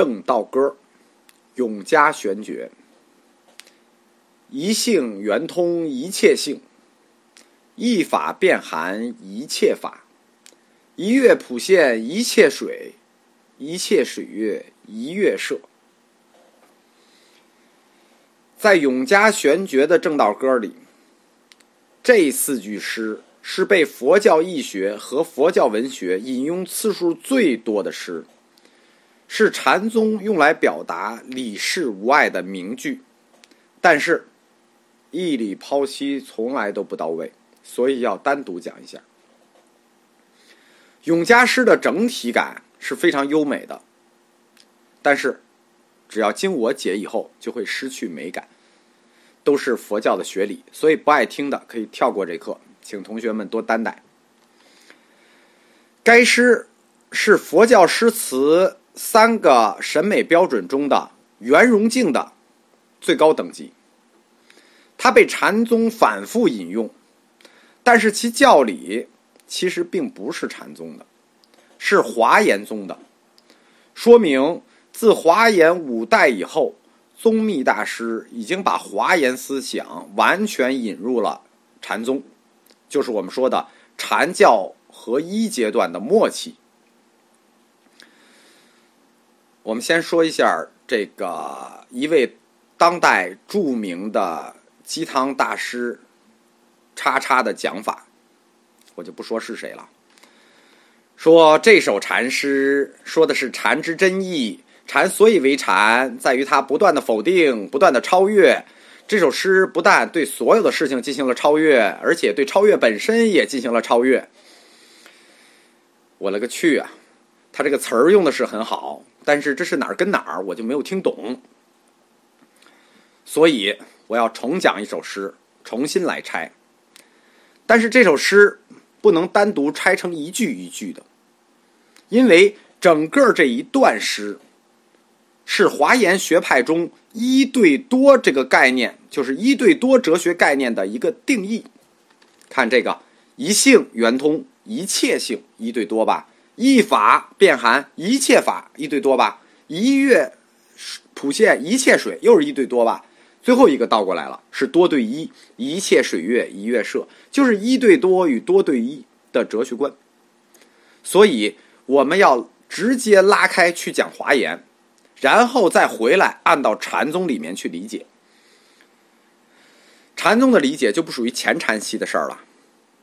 正道歌，永嘉玄觉。一性圆通一切性，一法遍含一切法，一月普现一切水，一切水月一月摄。在永嘉玄觉的正道歌里，这四句诗是被佛教义学和佛教文学引用次数最多的诗，是禅宗用来表达理事无碍的名句，但是。义理剖析从来都不到位，所以要单独讲一下。永嘉诗的整体感是非常优美的，但是只要经我解以后，就会失去美感。都是佛教的学理，所以不爱听的可以跳过这课，请同学们多担待。该诗是佛教诗词三个审美标准中的圆融净的最高等级。它被禅宗反复引用，但是其教理其实并不是禅宗的，是华严宗的。说明自华严五代以后，宗密大师已经把华严思想完全引入了禅宗，就是我们说的禅教合一阶段的末期。我们先说一下这个一位当代著名的。鸡汤大师，叉叉的讲法，我就不说是谁了。说这首禅诗说的是禅之真意，禅所以为禅，在于它不断的否定，不断的超越。这首诗不但对所有的事情进行了超越，而且对超越本身也进行了超越。我勒个去啊！他这个词儿用的是很好，但是这是哪儿跟哪儿，我就没有听懂。所以。我要重讲一首诗，重新来拆。但是这首诗不能单独拆成一句一句的，因为整个这一段诗是华严学派中一对多这个概念，就是一对多哲学概念的一个定义。看这个一性圆通一切性一对多吧，一法遍含一切法一对多吧，一月普现一切水又是一对多吧。最后一个倒过来了，是多对一，一切水月一月摄，就是一对多与多对一的哲学观。所以我们要直接拉开去讲华严，然后再回来按到禅宗里面去理解。禅宗的理解就不属于前禅系的事儿了，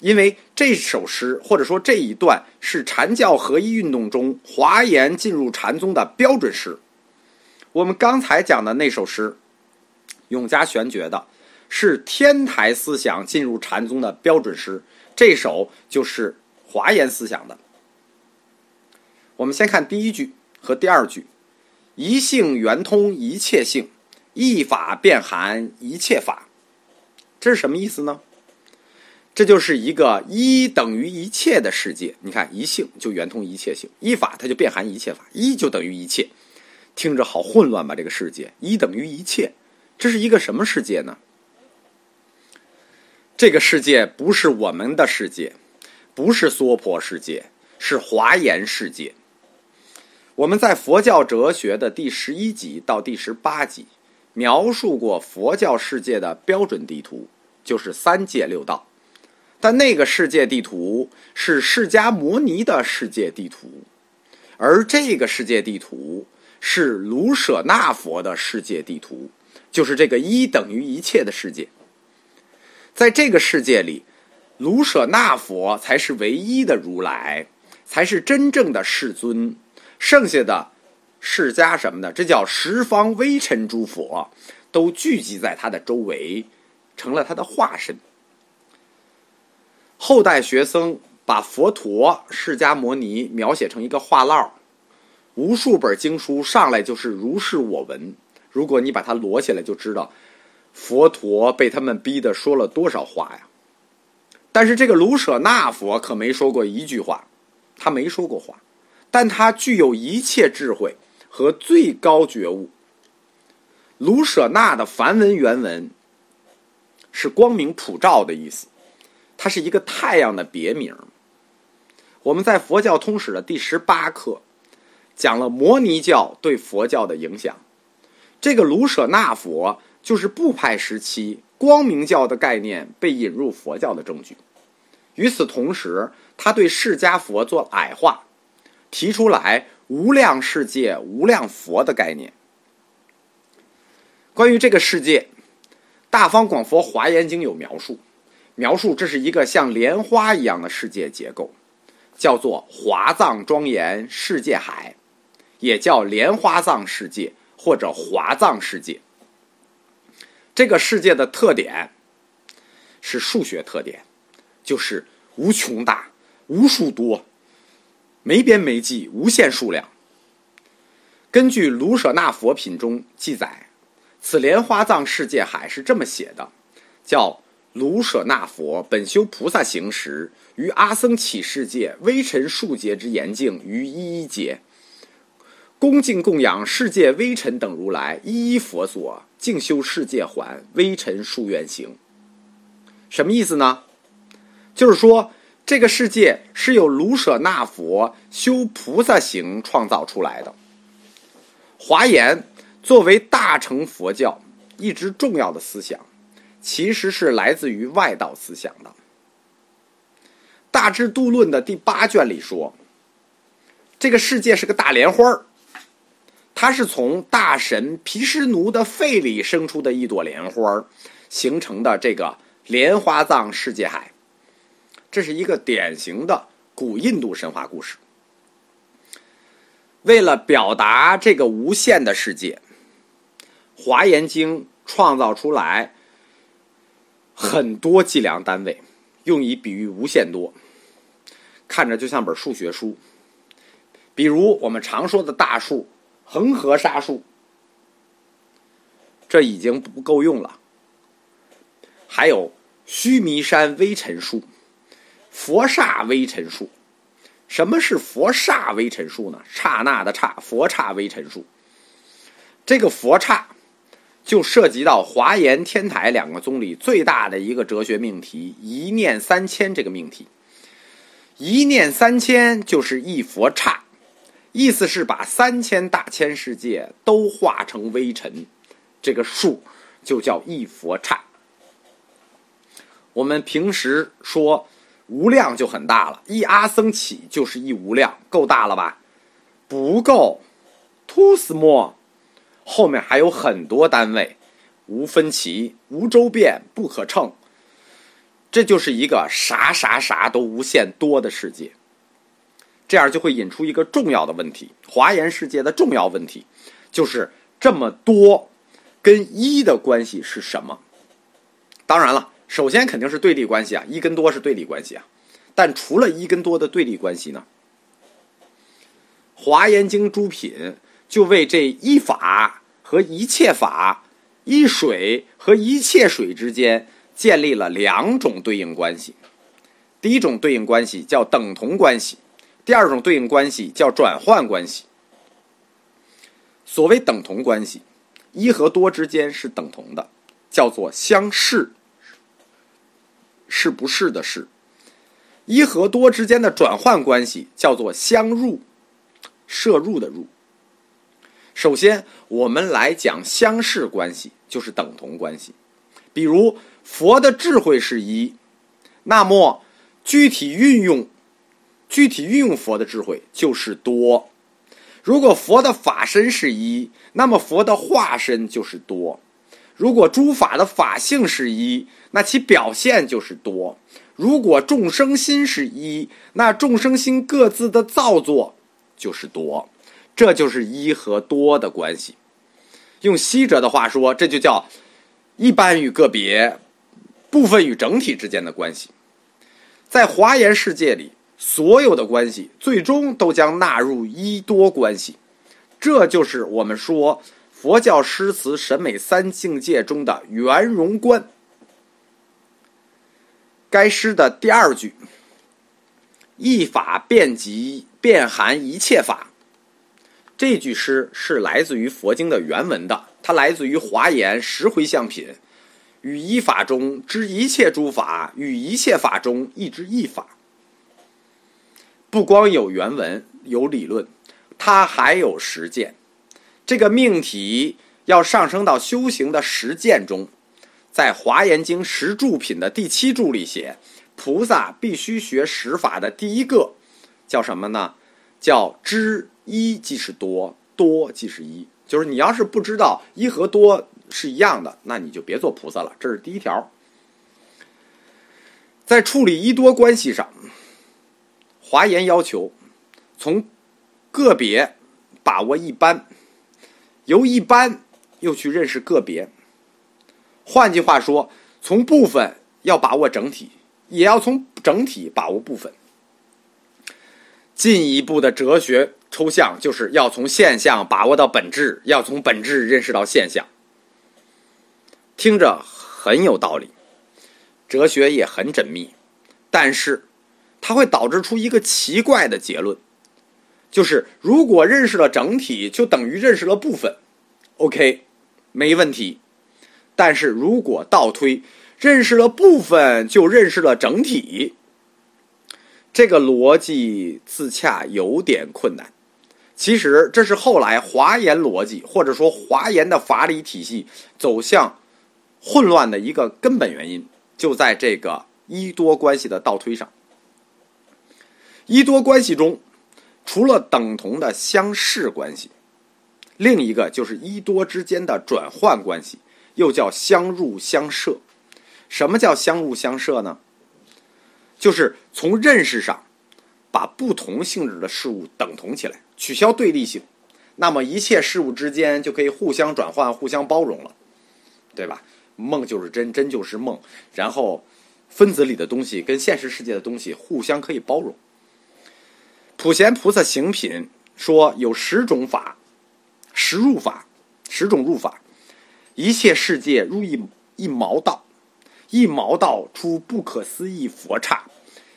因为这首诗或者说这一段是禅教合一运动中华严进入禅宗的标准诗。我们刚才讲的那首诗。永嘉玄觉的是天台思想进入禅宗的标准诗，这首就是华严思想的。我们先看第一句和第二句：“一性圆通一切性，一法遍含一切法。”这是什么意思呢？这就是一个一等于一切的世界。你看，一性就圆通一切性，一法它就变含一切法，一就等于一切。听着好混乱吧？这个世界，一等于一切。这是一个什么世界呢？这个世界不是我们的世界，不是娑婆世界，是华严世界。我们在佛教哲学的第十一集到第十八集描述过佛教世界的标准地图，就是三界六道。但那个世界地图是释迦牟尼的世界地图，而这个世界地图是卢舍那佛的世界地图。就是这个一等于一切的世界，在这个世界里，卢舍那佛才是唯一的如来，才是真正的世尊。剩下的释迦什么的，这叫十方微尘诸佛，都聚集在他的周围，成了他的化身。后代学僧把佛陀、释迦牟尼描写成一个话唠，无数本经书上来就是如是我闻。如果你把它摞起来，就知道佛陀被他们逼的说了多少话呀。但是这个卢舍那佛可没说过一句话，他没说过话，但他具有一切智慧和最高觉悟。卢舍那的梵文原文是“光明普照”的意思，它是一个太阳的别名。我们在佛教通史的第十八课讲了摩尼教对佛教的影响。这个卢舍那佛就是部派时期光明教的概念被引入佛教的证据。与此同时，他对释迦佛做矮化，提出来无量世界、无量佛的概念。关于这个世界，《大方广佛华严经》有描述，描述这是一个像莲花一样的世界结构，叫做华藏庄严世界海，也叫莲花藏世界或者华藏世界。这个世界的特点是数学特点，就是无穷大、无数多、没边没际、无限数量。根据卢舍那佛品中记载。此莲花藏世界海是这么写的：叫卢舍那佛本修菩萨行时，于阿僧祇世界微尘数劫之严净于一一劫，恭敬供养世界微尘等如来一一佛所，净修世界环微尘数愿行。什么意思呢？就是说这个世界是由卢舍那佛修菩萨行创造出来的。华严。作为大乘佛教一直重要的思想，其实是来自于外道思想的。《大智度论》的第八卷里说，这个世界是个大莲花，它是从大神毗湿奴的肺里生出的一朵莲花形成的这个莲花藏世界海。这是一个典型的古印度神话故事。为了表达这个无限的世界。华严经创造出来很多计量单位，用以比喻无限多，看着就像本数学书。比如我们常说的大数恒河沙数，这已经不够用了。还有须弥山微尘数、佛刹微尘数。什么是佛刹微尘数呢？刹那的刹，佛刹微尘数。这个佛刹。就涉及到华严、天台两个宗里最大的一个哲学命题——一念三千这个命题。一念三千就是一佛刹，意思是把三千大千世界都化成微尘，这个数就叫一佛刹。我们平时说无量就很大了，一阿僧祇就是一无量，够大了吧？不够，too small。后面还有很多单位，无分歧、无周遍、不可称，这就是一个啥啥啥都无限多的世界。这样就会引出一个重要的问题：华严世界的重要问题就是这么多跟一的关系是什么？当然了，首先肯定是对立关系啊，一跟多是对立关系啊。但除了一跟多的对立关系呢，《华严经》诸品。就为这一法和一切法、一水和一切水之间建立了两种对应关系。第一种对应关系叫等同关系，第二种对应关系叫转换关系。所谓等同关系，一和多之间是等同的，叫做相适，是不是的是；一和多之间的转换关系叫做相入，摄入的入。首先，我们来讲相似关系，就是等同关系。比如，佛的智慧是一，那么具体运用、具体运用佛的智慧就是多。如果佛的法身是一，那么佛的化身就是多。如果诸法的法性是一，那其表现就是多。如果众生心是一，那众生心各自的造作就是多。这就是一和多的关系。用西哲的话说，这就叫一般与个别、部分与整体之间的关系。在华严世界里，所有的关系最终都将纳入一多关系。这就是我们说佛教诗词审美三境界中的圆融观。该诗的第二句“一法遍及遍含一切法”。这句诗是来自于佛经的原文的，它来自于《华严十回向品》，与一法中知一切诸法，与一切法中一知一法。不光有原文有理论，它还有实践。这个命题要上升到修行的实践中，在《华严经·十住品》的第七住里写，菩萨必须学十法的第一个叫什么呢？叫知一即是多，多即是一。就是你要是不知道一和多是一样的，那你就别做菩萨了。这是第一条。在处理一多关系上，华严要求从个别把握一般，由一般又去认识个别。换句话说，从部分要把握整体，也要从整体把握部分。进一步的哲学抽象，就是要从现象把握到本质，要从本质认识到现象。听着很有道理。哲学也很缜密，但是它会导致出一个奇怪的结论，就是如果认识了整体，就等于认识了部分，OK，没问题。但是如果倒推，认识了部分就认识了整体，这个逻辑自洽有点困难。其实这是后来华严逻辑或者说华严的法理体系走向混乱的一个根本原因。就在这个一多关系的倒推上，一多关系中，除了等同的相似关系，另一个就是一多之间的转换关系，又叫相入相摄。什么叫相入相摄呢？就是从认识上把不同性质的事物等同起来，取消对立性，那么一切事物之间就可以互相转换、互相包容了，对吧？梦就是真，真就是梦。然后，分子里的东西跟现实世界的东西互相可以包容。普贤菩萨行品说有十种法，十入法，十种入法。一切世界入一一毛道，一毛道出不可思议佛刹。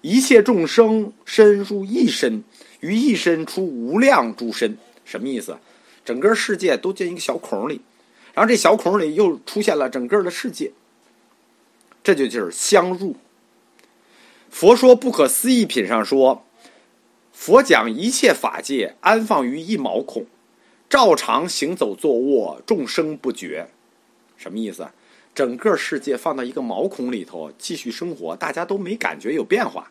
一切众生身入一身，于一身出无量诸身。什么意思？整个世界都进一个小孔里。然后这小孔里又出现了整个的世界，这就就是相入。佛说不可思议品上说，佛讲一切法界安放于一毛孔，照常行走坐卧，众生不觉。什么意思？整个世界放到一个毛孔里头继续生活，大家都没感觉有变化。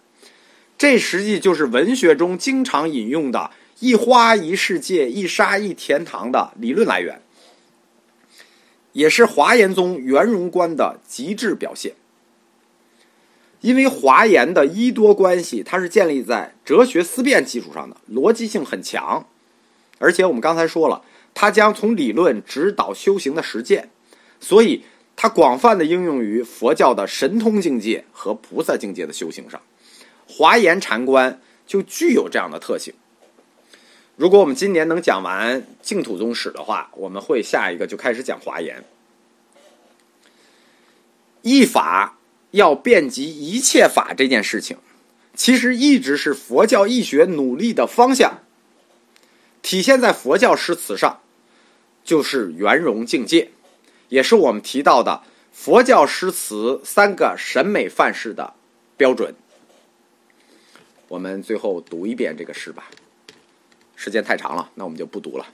这实际就是文学中经常引用的“一花一世界，一沙一天堂”的理论来源。也是华严宗圆融观的极致表现，因为华严的一多关系，它是建立在哲学思辨基础上的，逻辑性很强，而且我们刚才说了，它将从理论指导修行的实践，所以它广泛的应用于佛教的神通境界和菩萨境界的修行上，华严禅观就具有这样的特性。如果我们今年能讲完净土宗史的话，我们会下一个就开始讲华严。一法要遍及一切法这件事情，其实一直是佛教义学努力的方向。体现在佛教诗词上，就是圆融境界，也是我们提到的佛教诗词三个审美范式的标准。我们最后读一遍这个诗吧。时间太长了，那我们就不读了。